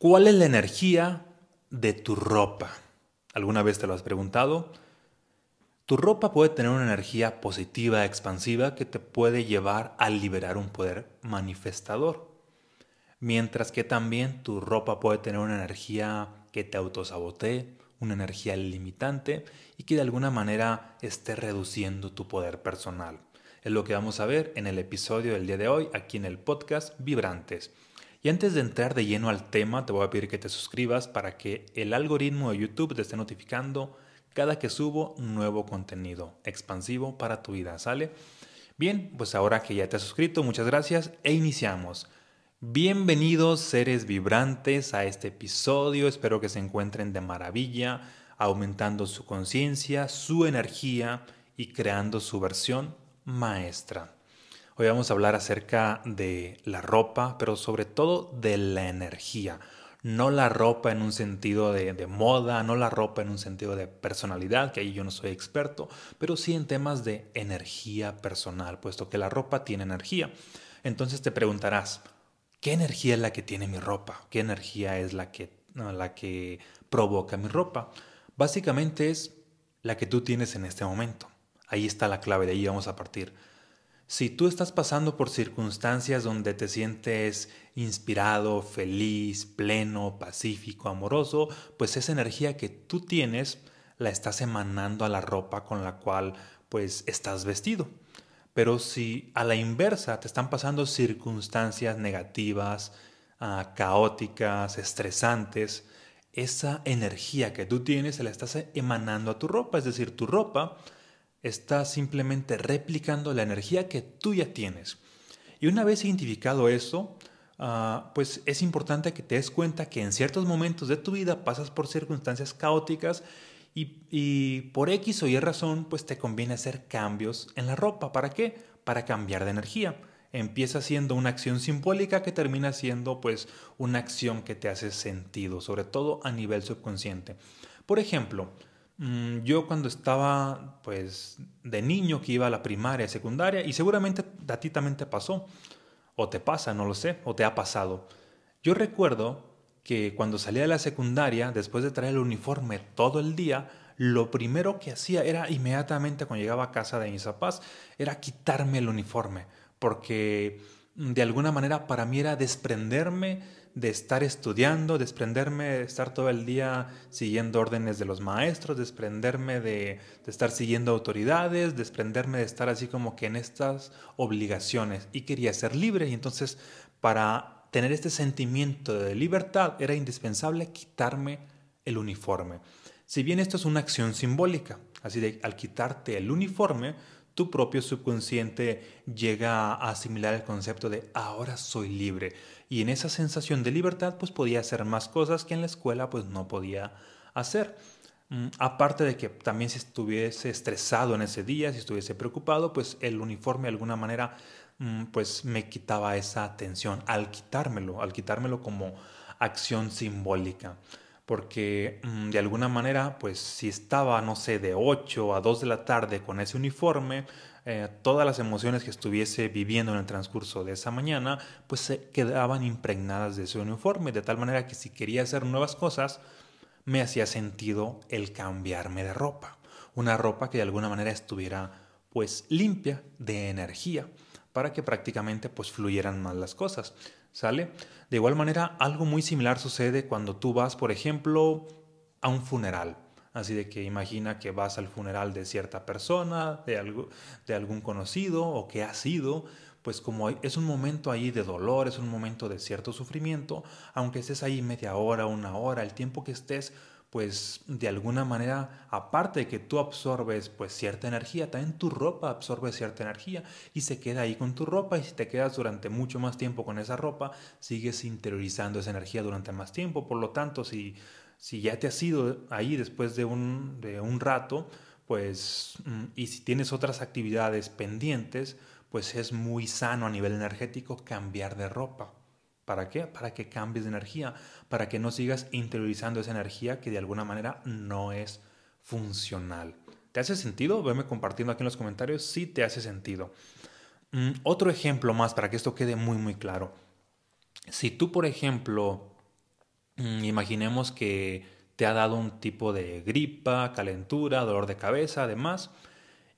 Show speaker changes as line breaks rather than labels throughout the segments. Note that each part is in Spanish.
¿Cuál es la energía de tu ropa? ¿Alguna vez te lo has preguntado? Tu ropa puede tener una energía positiva, expansiva, que te puede llevar a liberar un poder manifestador. Mientras que también tu ropa puede tener una energía que te autosabotee, una energía limitante y que de alguna manera esté reduciendo tu poder personal. Es lo que vamos a ver en el episodio del día de hoy aquí en el podcast Vibrantes. Y antes de entrar de lleno al tema, te voy a pedir que te suscribas para que el algoritmo de YouTube te esté notificando cada que subo nuevo contenido expansivo para tu vida, ¿sale? Bien, pues ahora que ya te has suscrito, muchas gracias e iniciamos. Bienvenidos seres vibrantes a este episodio, espero que se encuentren de maravilla, aumentando su conciencia, su energía y creando su versión maestra. Hoy vamos a hablar acerca de la ropa, pero sobre todo de la energía. No la ropa en un sentido de, moda, no la ropa en un sentido de personalidad, que ahí yo no soy experto, pero sí en temas de energía personal, puesto que la ropa tiene energía. Entonces te preguntarás, ¿qué energía es la que tiene mi ropa? ¿Qué energía es la que, la que provoca mi ropa? Básicamente es la que tú tienes en este momento. Ahí está la clave, de ahí vamos a partir. Si tú estás pasando por circunstancias donde te sientes inspirado, feliz, pleno, pacífico, amoroso, pues esa energía que tú tienes la estás emanando a la ropa con la cual pues estás vestido. Pero si a la inversa te están pasando circunstancias negativas, ah, caóticas, estresantes, esa energía que tú tienes se la estás emanando a tu ropa, es decir, tu ropa está simplemente replicando la energía que tú ya tienes. Y una vez identificado eso, ah, pues es importante que te des cuenta que en ciertos momentos de tu vida pasas por circunstancias caóticas y, y, por X o Y razón, pues te conviene hacer cambios en la ropa. ¿Para qué? Para cambiar de energía. Empieza siendo una acción simbólica que termina siendo pues una acción que te hace sentido, sobre todo a nivel subconsciente. Por ejemplo, yo cuando estaba pues de niño que iba a la primaria, secundaria, y seguramente a ti pasó, o te pasa, no lo sé, o te ha pasado. Yo recuerdo que cuando salía de la secundaria, después de traer el uniforme todo el día, lo primero que hacía era inmediatamente cuando llegaba a casa de mis papás, era quitarme el uniforme, porque de alguna manera para mí era desprenderme de estar estudiando, desprenderme de estar todo el día siguiendo órdenes de los maestros, desprenderme de, estar siguiendo autoridades, desprenderme de estar así como que en estas obligaciones. Y quería ser libre y entonces para tener este sentimiento de libertad era indispensable quitarme el uniforme. Si bien esto es una acción simbólica, así de al quitarte el uniforme, tu propio subconsciente llega a asimilar el concepto de ahora soy libre. Y en esa sensación de libertad pues podía hacer más cosas que en la escuela pues no podía hacer. Mm, aparte de que también si estuviese estresado en ese día, si estuviese preocupado, pues el uniforme de alguna manera mm, pues me quitaba esa atención al quitármelo, al quitármelo como acción simbólica porque mm, de alguna manera, pues si estaba, no sé, de 8 a 2 de la tarde con ese uniforme, eh, todas las emociones que estuviese viviendo en el transcurso de esa mañana, pues se quedaban impregnadas de ese uniforme, de tal manera que si quería hacer nuevas cosas, me hacía sentido el cambiarme de ropa, una ropa que de alguna manera estuviera pues limpia de energía, para que prácticamente pues fluyeran más las cosas. ¿Sale? De igual manera, algo muy similar sucede cuando tú vas, por ejemplo, a un funeral. Así de que imagina que vas al funeral de cierta persona, de, algo, de algún conocido o que ha sido, pues como es un momento ahí de dolor, es un momento de cierto sufrimiento, aunque estés ahí media hora, una hora, el tiempo que estés, pues de alguna manera, aparte de que tú absorbes pues cierta energía, también tu ropa absorbe cierta energía y se queda ahí con tu ropa y si te quedas durante mucho más tiempo con esa ropa, sigues interiorizando esa energía durante más tiempo, por lo tanto, si, si ya te has ido ahí después de un, de un rato, pues, mm, y si tienes otras actividades pendientes, pues es muy sano a nivel energético cambiar de ropa. ¿Para qué? Para que cambies de energía, para que no sigas interiorizando esa energía que de alguna manera no es funcional. ¿Te hace sentido? Veme compartiendo aquí en los comentarios si te hace sentido. Mm, otro ejemplo más para que esto quede muy muy claro. Si tú, por ejemplo, Imaginemos que te ha dado un tipo de gripa, calentura, dolor de cabeza, además,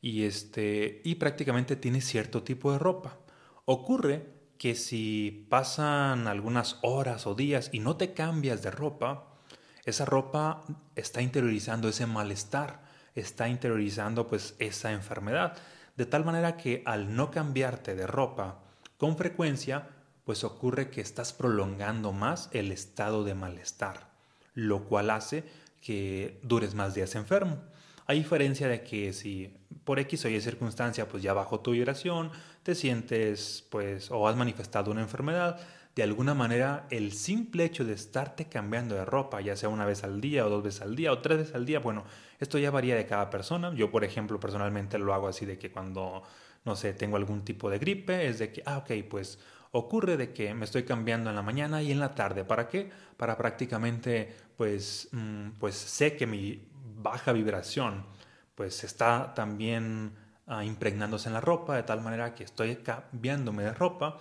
y, este, y prácticamente tienes cierto tipo de ropa. Ocurre que si pasan algunas horas o días y no te cambias de ropa, esa ropa está interiorizando ese malestar, está interiorizando pues esa enfermedad, de tal manera que al no cambiarte de ropa con frecuencia, pues ocurre que estás prolongando más el estado de malestar, lo cual hace que dures más días enfermo. A diferencia de que si por X o Y circunstancia pues ya bajo tu vibración, te sientes pues o has manifestado una enfermedad, de alguna manera el simple hecho de estarte cambiando de ropa, ya sea una vez al día o dos veces al día o tres veces al día, bueno, esto ya varía de cada persona. Yo, por ejemplo, personalmente lo hago así de que cuando, no sé, tengo algún tipo de gripe, es de que, ah, ok, pues ocurre de que me estoy cambiando en la mañana y en la tarde. ¿Para qué? Para prácticamente, pues, mm, pues sé que mi baja vibración, pues está también ah, impregnándose en la ropa, de tal manera que estoy cambiándome de ropa,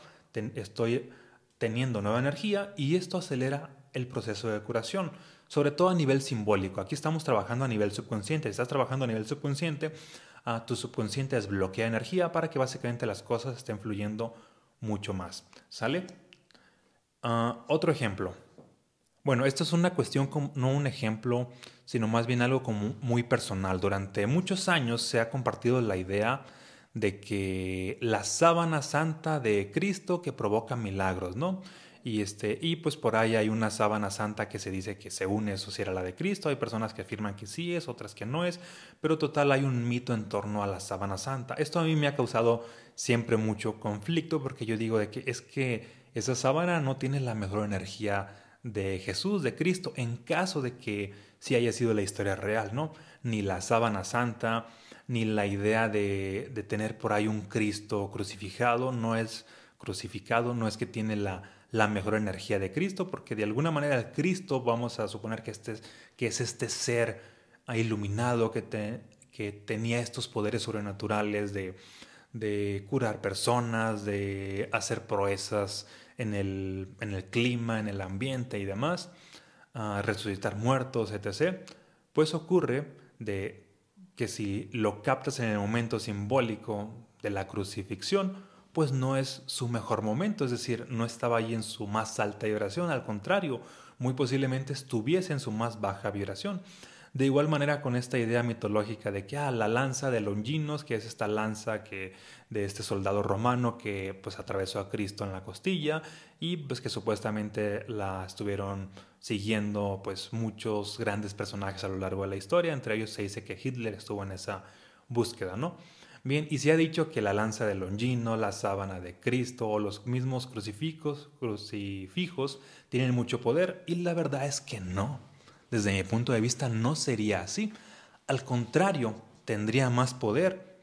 estoy teniendo nueva energía y esto acelera el proceso de curación, sobre todo a nivel simbólico. Aquí estamos trabajando a nivel subconsciente. Si estás trabajando a nivel subconsciente, uh, tu subconsciente desbloquea energía para que básicamente las cosas estén fluyendo mucho más. ¿Sale? Ah, otro ejemplo. Bueno, esto es una cuestión, no un ejemplo, sino más bien algo como muy personal. Durante muchos años se ha compartido la idea de que la sábana santa de Cristo que provoca milagros, ¿no? Y, este, y pues por ahí hay una sábana santa que se dice que según eso sí era la de Cristo, hay personas que afirman que sí es, otras que no es, pero total hay un mito en torno a la sábana santa. Esto a mí me ha causado siempre mucho conflicto porque yo digo de que es que esa sábana no tiene la mejor energía de Jesús, de Cristo, en caso de que sí haya sido la historia real, ¿no? Ni la sábana santa, ni la idea de, de tener por ahí un Cristo crucificado, no es crucificado, no es que tiene la, la mejor energía de Cristo, porque de alguna manera el Cristo, vamos a suponer que, este, que es este ser iluminado que, que tenía estos poderes sobrenaturales de, de curar personas, de hacer proezas en el, en el clima, en el ambiente y demás, resucitar muertos, etc., pues ocurre de que si lo captas en el momento simbólico de la crucifixión, pues no es su mejor momento, es decir, no estaba ahí en su más alta vibración, al contrario, muy posiblemente estuviese en su más baja vibración. De igual manera con esta idea mitológica de que ah, la lanza de Longinos, que es esta lanza que de este soldado romano que pues atravesó a Cristo en la costilla y pues que supuestamente la estuvieron siguiendo pues muchos grandes personajes a lo largo de la historia, entre ellos se dice que Hitler estuvo en esa búsqueda, ¿no? Bien, y se ha dicho que la lanza de Longino, la sábana de Cristo o los mismos crucifijos, crucifijos tienen mucho poder y la verdad es que no. Desde mi punto de vista no sería así. Al contrario, tendría más poder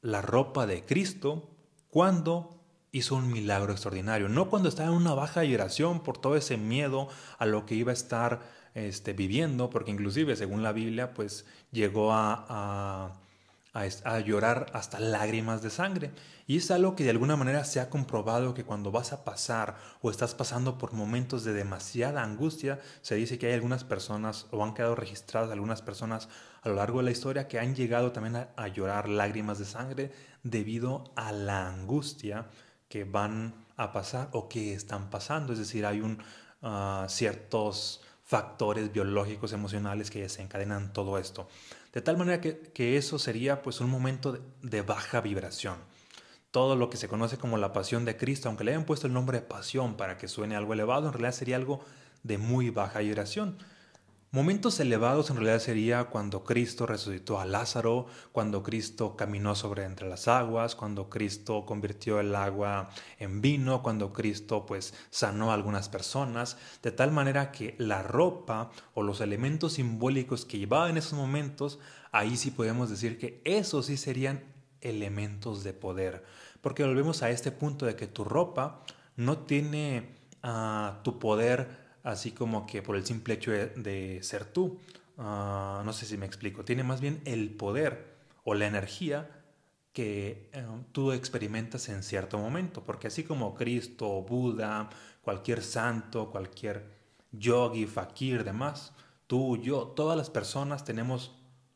la ropa de Cristo cuando hizo un milagro extraordinario, no cuando estaba en una baja vibración por todo ese miedo a lo que iba a estar este, viviendo, porque inclusive según la Biblia, pues llegó a a, llorar hasta lágrimas de sangre. Y es algo que de alguna manera se ha comprobado que cuando vas a pasar o estás pasando por momentos de demasiada angustia, se dice que hay algunas personas o han quedado registradas algunas personas a lo largo de la historia que han llegado también a, llorar lágrimas de sangre debido a la angustia que van a pasar o que están pasando. Es decir, hay un, ah, ciertos factores biológicos, emocionales que desencadenan todo esto. De tal manera que, eso sería pues un momento de, baja vibración. Todo lo que se conoce como la pasión de Cristo, aunque le hayan puesto el nombre de pasión para que suene algo elevado, en realidad sería algo de muy baja vibración. Momentos elevados en realidad sería cuando Cristo resucitó a Lázaro, cuando Cristo caminó sobre entre las aguas, cuando Cristo convirtió el agua en vino, cuando Cristo pues sanó a algunas personas, de tal manera que la ropa o los elementos simbólicos que llevaba en esos momentos, ahí sí podemos decir que esos sí serían elementos de poder, porque volvemos a este punto de que tu ropa no tiene ah, tu poder así como que por el simple hecho de, ser tú. Ah, no sé si me explico. Tiene más bien el poder o la energía que eh, tú experimentas en cierto momento. Porque así como Cristo, Buda, cualquier santo, cualquier yogi, fakir, demás, tú, yo, todas las personas tenemos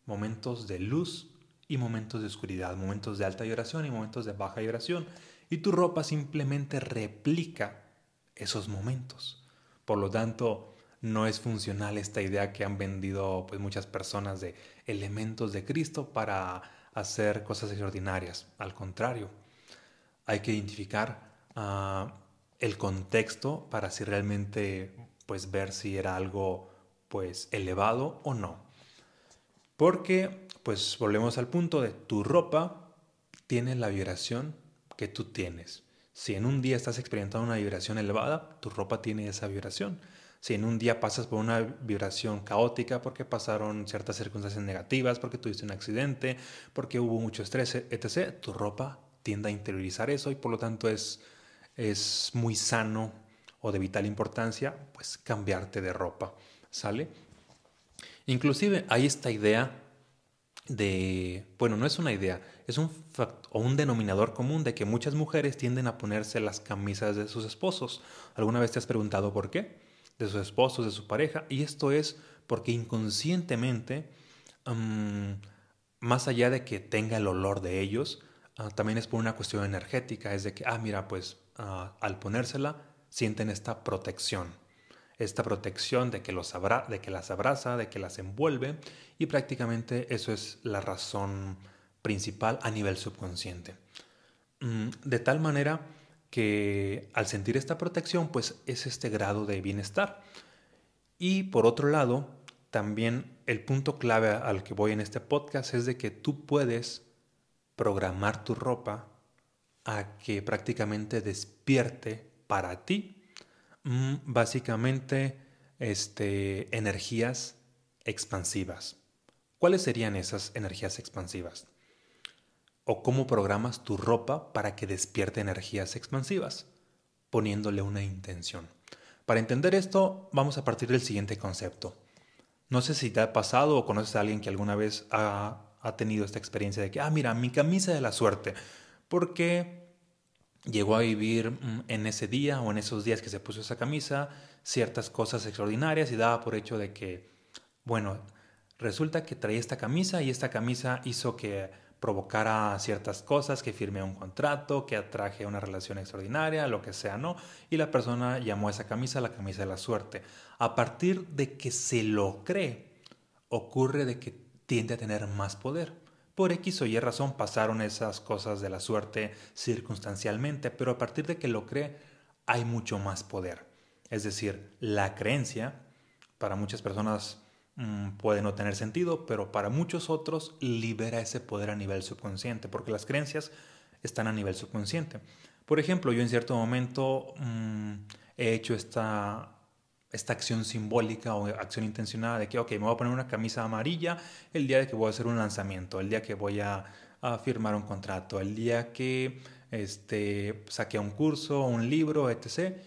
momentos de luz y momentos de oscuridad, momentos de alta vibración y momentos de baja vibración. Y tu ropa simplemente replica esos momentos. Por lo tanto, no es funcional esta idea que han vendido pues, muchas personas de elementos de Cristo para hacer cosas extraordinarias. Al contrario, hay que identificar ah, el contexto para si realmente pues ver si era algo pues elevado o no. Porque pues volvemos al punto de tu ropa tiene la vibración que tú tienes. Si en un día estás experimentando una vibración elevada, tu ropa tiene esa vibración. Si en un día pasas por una vibración caótica porque pasaron ciertas circunstancias negativas, porque tuviste un accidente, porque hubo mucho estrés, etc., tu ropa tiende a interiorizar eso y por lo tanto es, es muy sano o de vital importancia pues cambiarte de ropa, ¿sale? Inclusive hay esta idea de, bueno, no es una idea, es un o un denominador común de que muchas mujeres tienden a ponerse las camisas de sus esposos. ¿Alguna vez te has preguntado por qué? de sus esposos, de su pareja, y esto es porque inconscientemente, más allá de que tenga el olor de ellos, ah, también es por una cuestión energética, es de que, ah, mira, pues ah, al ponérsela sienten esta protección, esta protección de que, los de que las abraza, de que las envuelve, y prácticamente eso es la razón principal a nivel subconsciente. Mm, de tal manera que al sentir esta protección, pues es este grado de bienestar. Y por otro lado, también el punto clave al que voy en este podcast es de que tú puedes programar tu ropa a que prácticamente despierte para ti básicamente este, energías expansivas. ¿Cuáles serían esas energías expansivas? o cómo programas tu ropa para que despierte energías expansivas, poniéndole una intención. Para entender esto, vamos a partir del siguiente concepto. No sé si te ha pasado o conoces a alguien que alguna vez ha, tenido esta experiencia de que, ah, mira, mi camisa de la suerte, porque llegó a vivir mm, en ese día o en esos días que se puso esa camisa ciertas cosas extraordinarias y daba por hecho de que, bueno, resulta que traía esta camisa y esta camisa hizo que provocara ciertas cosas, que firmé un contrato, que atraje una relación extraordinaria, lo que sea, ¿no? Y la persona llamó a esa camisa la camisa de la suerte. A partir de que se lo cree, ocurre de que tiende a tener más poder. Por X o Y razón pasaron esas cosas de la suerte circunstancialmente, pero a partir de que lo cree, hay mucho más poder. Es decir, la creencia, para muchas personas Mm, puede no tener sentido, pero para muchos otros libera ese poder a nivel subconsciente, porque las creencias están a nivel subconsciente. Por ejemplo, yo en cierto momento mm, he hecho esta, esta acción simbólica o acción intencionada de que, ok, me voy a poner una camisa amarilla el día de que voy a hacer un lanzamiento, el día que voy a, firmar un contrato, el día que este, saqué un curso, un libro, etc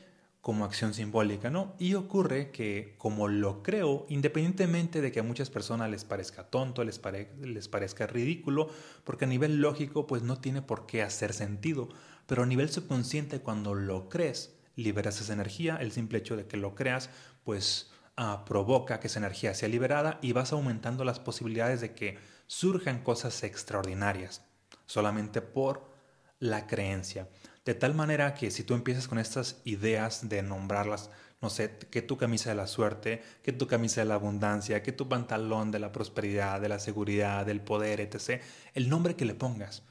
como acción simbólica, ¿no? Y ocurre que como lo creo, independientemente de que a muchas personas les parezca tonto, les, les parezca ridículo, porque a nivel lógico pues no tiene por qué hacer sentido, pero a nivel subconsciente cuando lo crees, liberas esa energía, el simple hecho de que lo creas pues ah, provoca que esa energía sea liberada y vas aumentando las posibilidades de que surjan cosas extraordinarias, solamente por la creencia. De tal manera que si tú empiezas con estas ideas de nombrarlas, no sé, que tu camisa de la suerte, que tu camisa de la abundancia, que tu pantalón de la prosperidad, de la seguridad, del poder, etc., el nombre que le pongas,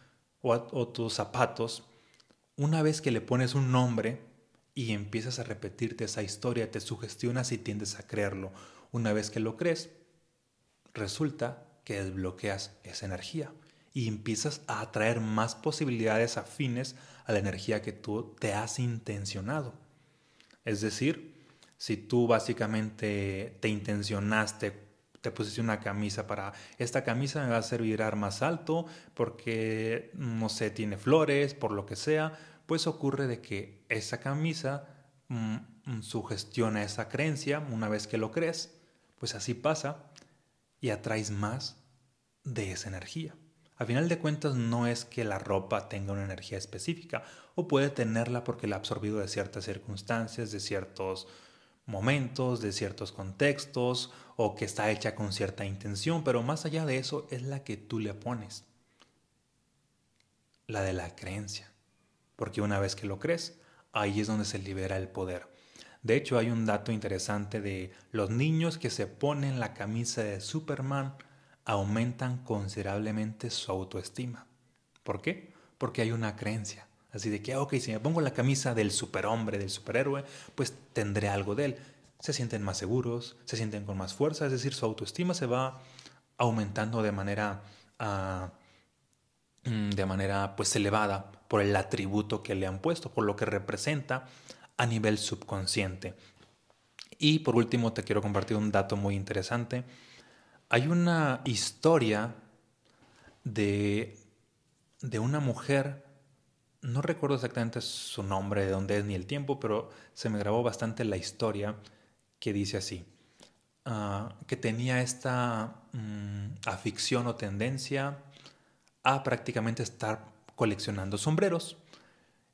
o, o tus zapatos, una vez que le pones un nombre y empiezas a repetirte esa historia, te sugestionas y tiendes a creerlo. Una vez que lo crees, resulta que desbloqueas esa energía y empiezas a atraer más posibilidades afines a la energía que tú te has intencionado. Es decir, si tú básicamente te intencionaste, te pusiste una camisa para, esta camisa me va a hacer vibrar más alto porque, no sé, tiene flores, por lo que sea, pues ocurre de que esa camisa mm, sugestiona esa creencia, una vez que lo crees, pues así pasa y atraes más de esa energía. A final de cuentas no es que la ropa tenga una energía específica o puede tenerla porque la ha absorbido de ciertas circunstancias, de ciertos momentos, de ciertos contextos o que está hecha con cierta intención, pero más allá de eso es la que tú le pones. La de la creencia. Porque una vez que lo crees, ahí es donde se libera el poder. De hecho, hay un dato interesante de los niños que se ponen la camisa de Superman aumentan considerablemente su autoestima. ¿Por qué? Porque hay una creencia. Así de que, ok, si me pongo la camisa del superhombre, del superhéroe, pues tendré algo de él. Se sienten más seguros, se sienten con más fuerza, es decir, su autoestima se va aumentando de manera, ah, de manera pues elevada por el atributo que le han puesto, por lo que representa a nivel subconsciente. Y por último te quiero compartir un dato muy interesante. Hay una historia de, de una mujer, no recuerdo exactamente su nombre, de dónde es ni el tiempo, pero se me grabó bastante la historia que dice así, ah, que tenía esta mm, afición o tendencia a prácticamente estar coleccionando sombreros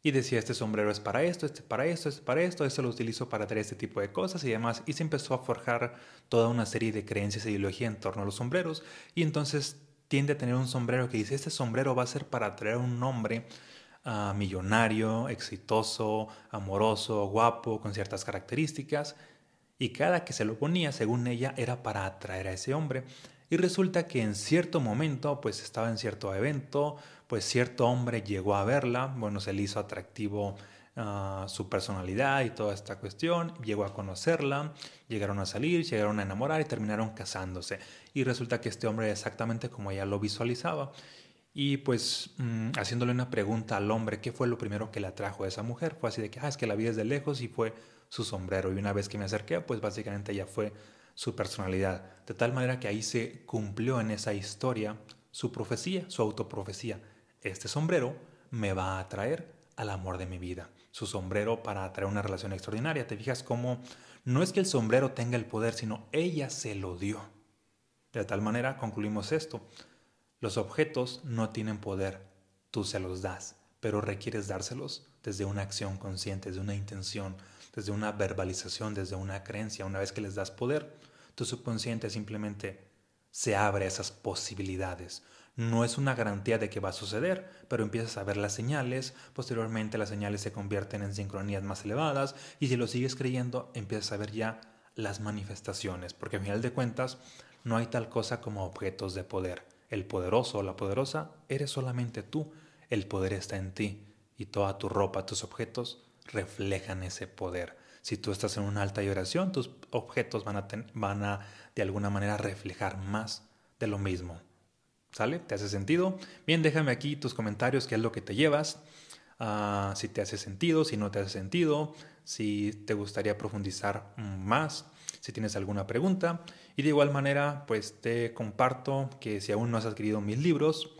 y decía, este sombrero es para esto, este para esto, este para esto, esto lo utilizo para traer este tipo de cosas y demás. Y se empezó a forjar toda una serie de creencias e ideología en torno a los sombreros. Y entonces tiende a tener un sombrero que dice, este sombrero va a ser para atraer un hombre ah, millonario, exitoso, amoroso, guapo, con ciertas características. Y cada que se lo ponía, según ella, era para atraer a ese hombre. Y resulta que en cierto momento, pues estaba en cierto evento, pues cierto hombre llegó a verla, bueno, se le hizo atractivo ah, su personalidad y toda esta cuestión, llegó a conocerla, llegaron a salir, llegaron a enamorar y terminaron casándose. Y resulta que este hombre exactamente como ella lo visualizaba. Y pues mm, haciéndole una pregunta al hombre, ¿qué fue lo primero que le atrajo a esa mujer? Fue así de que, ah, es que la vi desde lejos y fue su sombrero. Y una vez que me acerqué, pues básicamente ella fue su personalidad, de tal manera que ahí se cumplió en esa historia su profecía, su autoprofecía. Este sombrero me va a atraer al amor de mi vida. Su sombrero para atraer una relación extraordinaria. Te fijas cómo no es que el sombrero tenga el poder, sino ella se lo dio. De tal manera concluimos esto. Los objetos no tienen poder, tú se los das, pero requieres dárselos desde una acción consciente, desde una intención, desde una verbalización, desde una creencia. Una vez que les das poder, tu subconsciente simplemente se abre a esas posibilidades. No es una garantía de que va a suceder, pero empiezas a ver las señales, posteriormente las señales se convierten en sincronías más elevadas y si lo sigues creyendo empiezas a ver ya las manifestaciones, porque al final de cuentas no hay tal cosa como objetos de poder. El poderoso o la poderosa eres solamente tú, el poder está en ti y toda tu ropa, tus objetos reflejan ese poder. Si tú estás en una alta vibración, tus objetos van a, van a de alguna manera reflejar más de lo mismo. ¿Sale? ¿Te hace sentido? Bien, déjame aquí tus comentarios, qué es lo que te llevas, ah, si te hace sentido, si no te hace sentido, si te gustaría profundizar más, si tienes alguna pregunta. Y de igual manera, pues te comparto que si aún no has adquirido mis libros,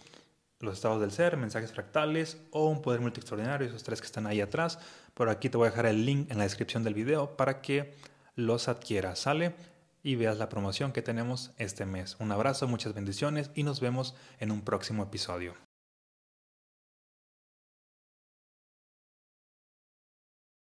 Los estados del ser, mensajes fractales o un poder multi extraordinario, esos tres que están ahí atrás, por aquí te voy a dejar el link en la descripción del video para que los adquieras, ¿sale? Y veas la promoción que tenemos este mes. Un abrazo, muchas bendiciones y nos vemos en un próximo episodio.